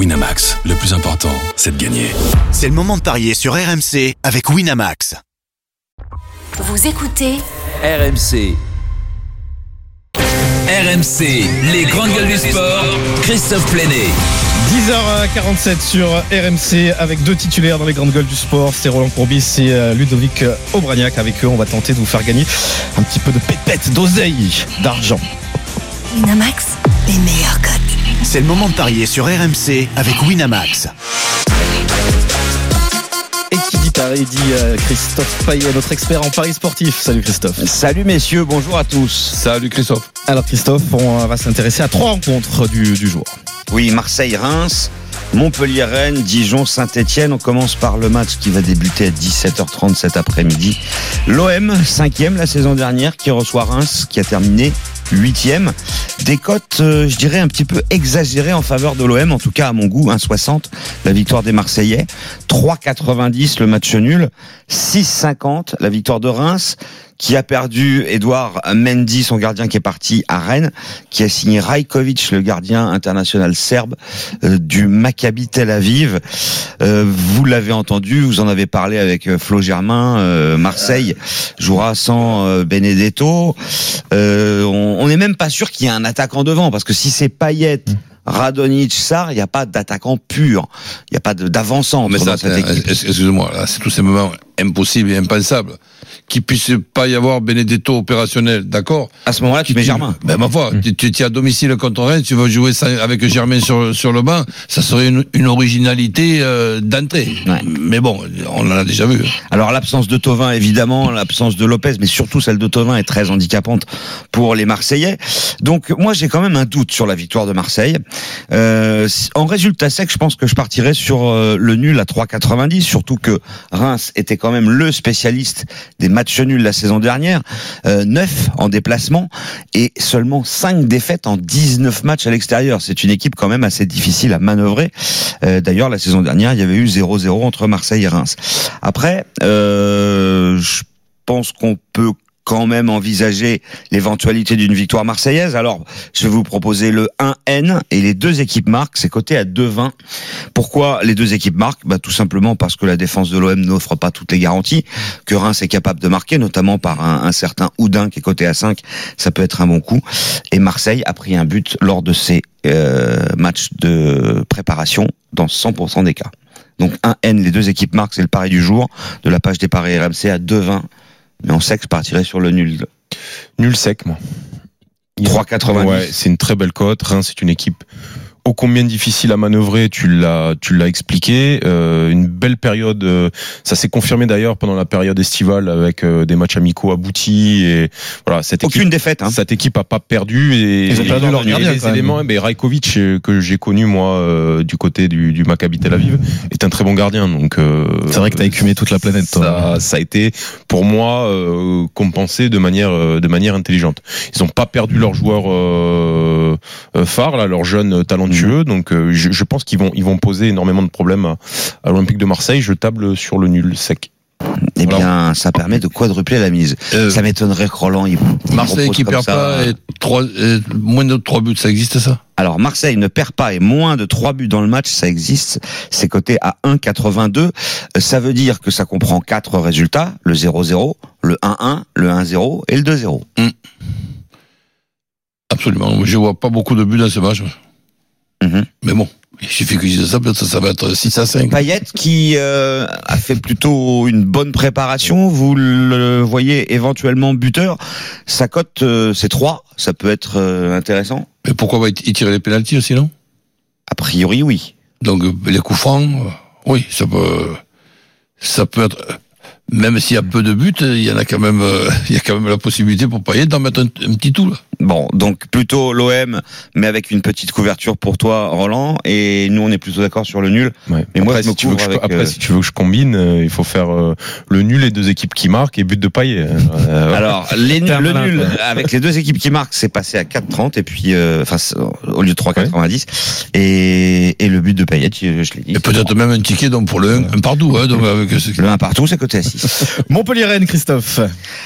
Winamax, le plus important, c'est de gagner. C'est le moment de parier sur RMC avec Winamax. Vous écoutez RMC. RMC, les grandes gueules du sport, Christophe Plenet. 10h47 sur RMC avec deux titulaires dans les grandes gueules du sport, c'est Roland Courbis et euh, Ludovic Aubragnac. Avec eux, on va tenter de vous faire gagner un petit peu de pépette, d'oseille, d'argent. Winamax, les meilleurs cotes. C'est le moment de parier sur RMC avec Winamax. Et qui dit Paris dit euh, Christophe Payet, notre expert en paris sportif. Salut Christophe. Salut messieurs, bonjour à tous. Salut Christophe. Alors Christophe, on va s'intéresser à trois rencontres du, du jour. Oui, Marseille-Reims, Montpellier-Rennes, Dijon-Saint-Etienne. On commence par le match qui va débuter à 17h30 cet après-midi. L'OM, cinquième la saison dernière, qui reçoit Reims, qui a terminé huitième. Des cotes, euh, je dirais, un petit peu exagérées en faveur de l'OM, en tout cas à mon goût, 1,60 la victoire des Marseillais, 3,90 le match nul, 6,50 la victoire de Reims, qui a perdu Edouard Mendy, son gardien qui est parti à Rennes, qui a signé Rajkovic, le gardien international serbe euh, du Maccabi Tel Aviv. Euh, vous l'avez entendu, vous en avez parlé avec euh, Flo Germain. euh, Marseille jouera sans euh, Benedetto. Euh, on n'est même pas sûr qu'il y ait un attaquant devant, parce que si c'est Payet, Radonic, Sarr, il n'y a pas d'attaquant pur. Il n'y a pas Mais dans ça, cette c'est- équipe. excuse-moi, c'est tout simplement impossible et impensable qu'il puisse pas y avoir Benedetto opérationnel, d'accord À ce moment-là, tu mets Germain. Ben ma foi, tu, tu, tu es à domicile contre Rennes, tu vas jouer ça avec Germain sur sur le banc, ça serait une, une originalité euh, d'entrée. Ouais. Mais bon, on en a déjà vu. Alors l'absence de Tovin évidemment, l'absence de Lopez, mais surtout celle de Tovin est très handicapante pour les Marseillais. Donc moi j'ai quand même un doute sur la victoire de Marseille. Euh, en résultat sec, je pense que je partirais sur euh, le nul à 3,90, surtout que Reims était quand même le spécialiste des matchs nuls la saison dernière, euh, 9 en déplacement et seulement 5 défaites en 19 matchs à l'extérieur. C'est une équipe quand même assez difficile à manœuvrer. Euh, D'ailleurs la saison dernière, il y avait eu 0-0 entre Marseille et Reims. Après, euh, je pense qu'on peut quand même envisager l'éventualité d'une victoire marseillaise. Alors, je vais vous proposer le 1N et les deux équipes marquent, c'est coté à 2,20. Pourquoi les deux équipes marquent bah, Tout simplement parce que la défense de l'OM n'offre pas toutes les garanties, que Reims est capable de marquer, notamment par un, un certain Houdin qui est coté à 5, ça peut être un bon coup. Et Marseille a pris un but lors de ses euh, matchs de préparation dans 100% des cas. Donc 1N, les deux équipes marquent, c'est le pari du jour, de la page des paris RMC à 2,20. Mais on sait que je partirais sur le nul. Nul sec, moi. 3,90. Ouais, c'est une très belle cote. Reims, c'est une équipe ô combien difficile à manœuvrer. Tu l'as, tu l'as expliqué. Euh, une belle période. euh, ça s'est confirmé d'ailleurs pendant la période estivale avec euh, des matchs amicaux aboutis et voilà. Cette équipe, Aucune défaite. Hein. cette équipe a pas perdu et, Ils ont perdu et leur gardien, les éléments. Mais Rajkovic euh, que j'ai connu moi euh, du côté du, du Maccabi Tel Aviv est un très bon gardien. Donc euh, C'est vrai que t'as écumé toute la planète, toi. ça, ça a été pour moi euh, compensé de manière euh, de manière intelligente. Ils ont pas perdu leurs joueurs phares là, leurs jeunes talentueux. Donc euh, je, je pense qu'ils vont ils vont poser énormément de problèmes à, à l'Olympique de Marseille. Je table sur le nul sec. Eh bien, ça permet de quadrupler la mise. Euh, Ça m'étonnerait que Roland il, il Marseille propose qui perd ça. pas et moins de trois buts, ça existe ça? Alors Marseille ne perd pas et moins de 3 buts dans le match, ça existe. C'est coté à 1,82. Euh, Ça veut dire que ça comprend quatre résultats le 0-0, le 1-1, le 1-0 et le 2-0. Absolument. Je vois pas beaucoup de buts dans ce match. Mhm. Mais bon, il suffit que je dise ça, peut-être ça, ça va être 6 à 5. Payet qui euh, a fait plutôt une bonne préparation, vous le voyez éventuellement buteur. Sa cote euh, c'est 3, ça peut être euh, intéressant. Mais pourquoi va-t-il tirer les pénalties aussi, non? A priori oui. Donc les coups francs, oui, ça peut, ça peut être. Même s'il y a peu de buts, il y en a quand même, il y a quand même la possibilité pour Payet d'en mettre un, un petit tout là. Bon, donc plutôt l'OM, mais avec une petite couverture pour toi, Roland. Et nous, on est plutôt d'accord sur le nul. Ouais. Mais moi, après, je me si tu veux que je, après euh, si tu veux que je combine, euh, il faut faire euh, le nul et deux équipes qui marquent et but de paillet. Euh, Alors, les, le nul avec les deux équipes qui marquent, c'est passé à 4,30 et puis, euh, enfin, au lieu de 3,90. Et, et le but de Payet, je, je l'ai dit. Et peut-être même un ticket donc pour le 1 un partout, hein, donc avec ce- Le 1 partout, c'est côté à 6. Montpellier-Rennes, Christophe.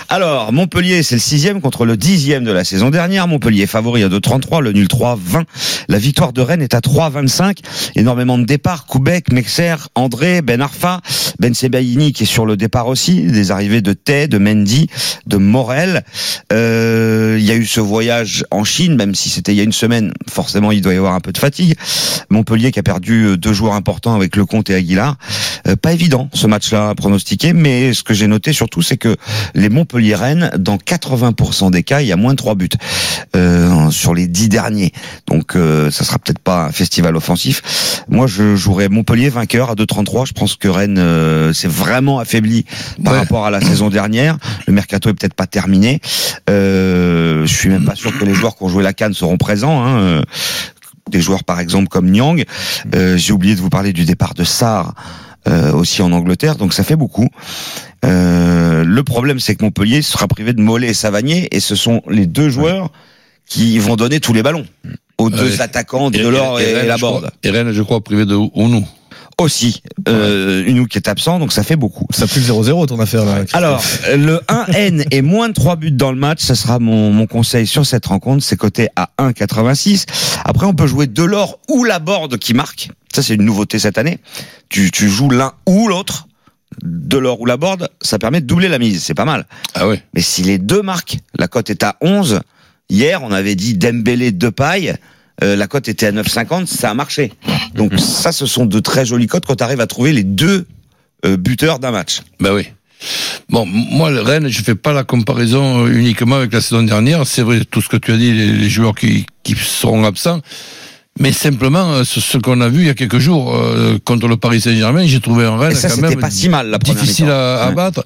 Alors, Montpellier, c'est le sixième contre le dixième de la saison dernière. Montpellier est favori à 2,33, le nul 3,20. La victoire de Rennes est à 3,25. Énormément de départs. Koubek, Mexer, André, Ben Arfa, Ben Sebaini qui est sur le départ aussi. Des arrivées de Tay, de Mendy, de Morel. Euh, Il y a eu ce voyage en Chine, même si c'était il y a une semaine. Forcément, il doit y avoir un peu de fatigue. Montpellier qui a perdu euh, deux joueurs importants avec Lecomte et Aguilar. Euh, pas évident ce match-là à pronostiquer, mais ce que j'ai noté surtout, c'est que les Montpellier-Rennes, dans 80% des cas, il y a moins de trois buts euh, sur les dix derniers. Donc, euh, ça sera peut-être pas un festival offensif. Moi, je jouerais Montpellier vainqueur à 2,33. Je pense que Rennes euh, s'est vraiment affaibli par Ouais. rapport à la saison dernière. Le mercato est peut-être pas terminé. Euh, je suis même pas sûr que les joueurs qui ont joué la canne seront présents. Hein. Des joueurs par exemple comme Nyang. Euh, J'ai oublié de vous parler du départ de Sarr euh, aussi en Angleterre, donc ça fait beaucoup. Euh, le problème, c'est que Montpellier sera privé de Mollet et Savanier, et ce sont les deux joueurs qui vont donner tous les ballons aux deux Ouais. attaquants, Delors et, Rennes, je Laborde. crois- Et Rennes, je crois, privé de Ounou. Aussi, euh, Unou qui est absent, donc ça fait beaucoup. Ça le 0-0 ton affaire là. Alors, le 1N et moins de 3 buts dans le match, ça sera mon, mon conseil sur cette rencontre. C'est coté à 1,86. Après, on peut jouer Delors ou Laborde qui marque. Ça, c'est une nouveauté cette année. Tu, tu joues l'un ou l'autre. Delors ou Laborde, ça permet de doubler la mise. C'est pas mal. Ah ouais. Mais si les deux marquent, la cote est à 11. Hier, on avait dit Dembélé de paille. Euh, la cote était à 9,50. Ça a marché. Donc ça, ce sont de très jolies cotes quand tu arrives à trouver les deux euh, buteurs d'un match. Ben oui. Bon, moi, le Rennes, je fais pas la comparaison euh, uniquement avec la saison dernière. C'est vrai, tout ce que tu as dit, les, les joueurs qui, qui seront absents. Mais simplement, euh, ce, ce qu'on a vu il y a quelques jours euh, contre le Paris Saint-Germain, j'ai trouvé un Rennes ça, quand même pas si mal la difficile à, à Ouais. battre.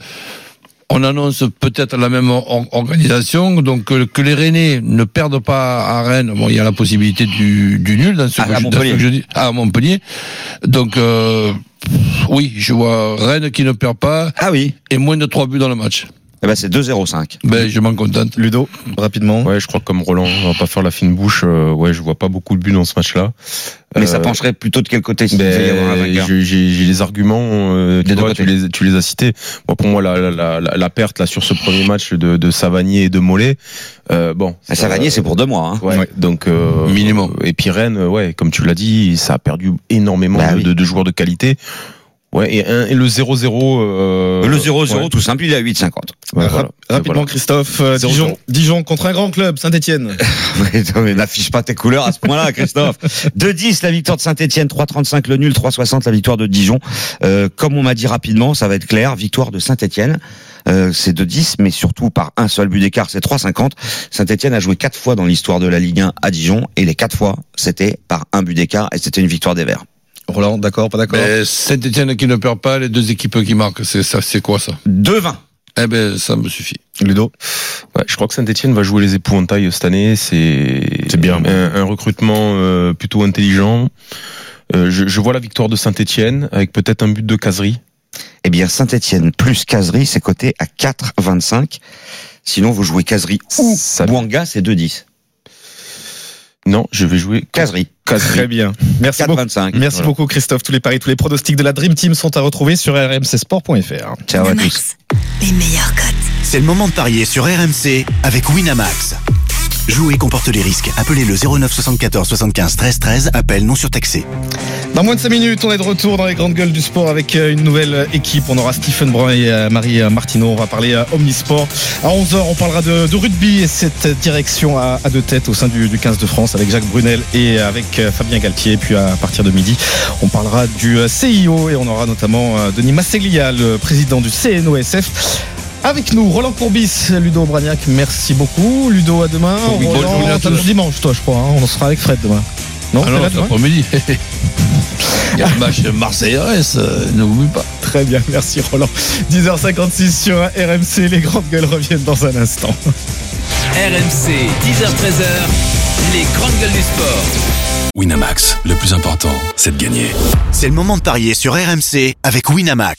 On annonce peut-être la même or- organisation, donc que, que les Rennais ne perdent pas à Rennes. Bon, il y a la possibilité du, du nul dans ce, À- que, à je- Montpellier. que je dis. Ah, à Montpellier. Donc, euh, oui, je vois Rennes qui ne perd pas Ah oui. et moins de 3 buts dans le match. Eh ben, c'est 2-0-5. Ben, je m'en contente. Ludo, rapidement. Ouais, je crois que comme Roland, on va pas faire la fine bouche. euh, ouais, je vois pas beaucoup de buts dans ce match-là. Mais ça Euh, pencherait plutôt de quel côté s'il Ben, j'ai j'ai- j'ai les arguments, euh, tu, vois, tu, les, tu les as cités. Moi, pour moi, la, la, la, la perte là sur ce premier match de, de Savanier et de Mollet, euh, bon. Ah, Savanier, c'est pour deux mois. Hein. Ouais, donc euh, Minimum. Et puis Rennes, ouais, comme tu l'as dit, ça a perdu énormément Bah de, oui. de, de joueurs de qualité. Ouais, et, un, et le 0-0. Euh, le 0-0 ouais. tout simple, il est à 8,50. Ouais, voilà. Rapidement, Voilà. Christophe. euh, 0-0. Dijon, Dijon contre un grand club, Saint-Etienne. Mais n'affiche pas tes couleurs à ce point-là, Christophe. 2-10 la victoire de Saint-Etienne, 3-35 le nul, 3-60 la victoire de Dijon. Euh, comme on m'a dit rapidement, ça va être clair, victoire de Saint-Etienne. Euh, c'est 2-10, mais surtout par un seul but d'écart, c'est 3-50. Saint-Etienne a joué quatre fois dans l'histoire de la Ligue 1 à Dijon, et les quatre fois, c'était par un but d'écart, et c'était une victoire des Verts. Roland, d'accord, pas d'accord? Saint-Etienne qui ne perd pas, les deux équipes qui marquent, c'est ça, c'est quoi ça? 2-20. Eh ben, ça me suffit. Ludo. Ouais, je crois que Saint-Etienne va jouer les épouvantails cette année. C'est C'est bien. un, un recrutement euh, plutôt intelligent. Euh, je, je vois la victoire de Saint-Etienne avec peut-être un but de caserie. Eh bien, Saint-Etienne plus Caserie, c'est coté à 4,25. Sinon, vous jouez Caserie ou Ça- Bouanga, c'est 2,10. Non, je vais jouer Caserie, caserie. Très bien. Merci beaucoup. 4,25. Merci Voilà. beaucoup Christophe. Tous les paris, tous les pronostics de la Dream Team sont à retrouver sur rmcsport.fr. Ciao à tous. Les meilleurs cotes. C'est le moment de parier sur RMC avec Winamax. Jouer comporte les risques. Appelez le 09 74 75 13 13. Appel non surtaxé. Dans moins de 5 minutes, on est de retour dans les grandes gueules du sport avec euh, une nouvelle euh, équipe. On aura Stephen Brun et euh, Marie Martineau. On va parler Omnisport. À 11h, on parlera de, rugby et cette direction à, deux têtes au sein du, du 15 de France avec Jacques Brunel et avec Fabien Galtier. Puis à partir de midi, on parlera du CIO et on aura notamment Denis Masseglia, le président du CNOSF. Avec nous, Roland Courbis, Ludo Bragnac, merci beaucoup. Ludo, à demain. Oui, bonne Roland, à le dimanche, toi, je crois. hein. On sera avec Fred demain. Non, ah non, c'est demain après-midi. Il y a le match Marseille-RS, euh, n'oublie pas. Très bien, merci Roland. 10h56 sur RMC, les grandes gueules reviennent dans un instant. RMC, 10h-13h, les grandes gueules du sport. Winamax, le plus important, c'est de gagner. C'est le moment de parier sur RMC avec Winamax.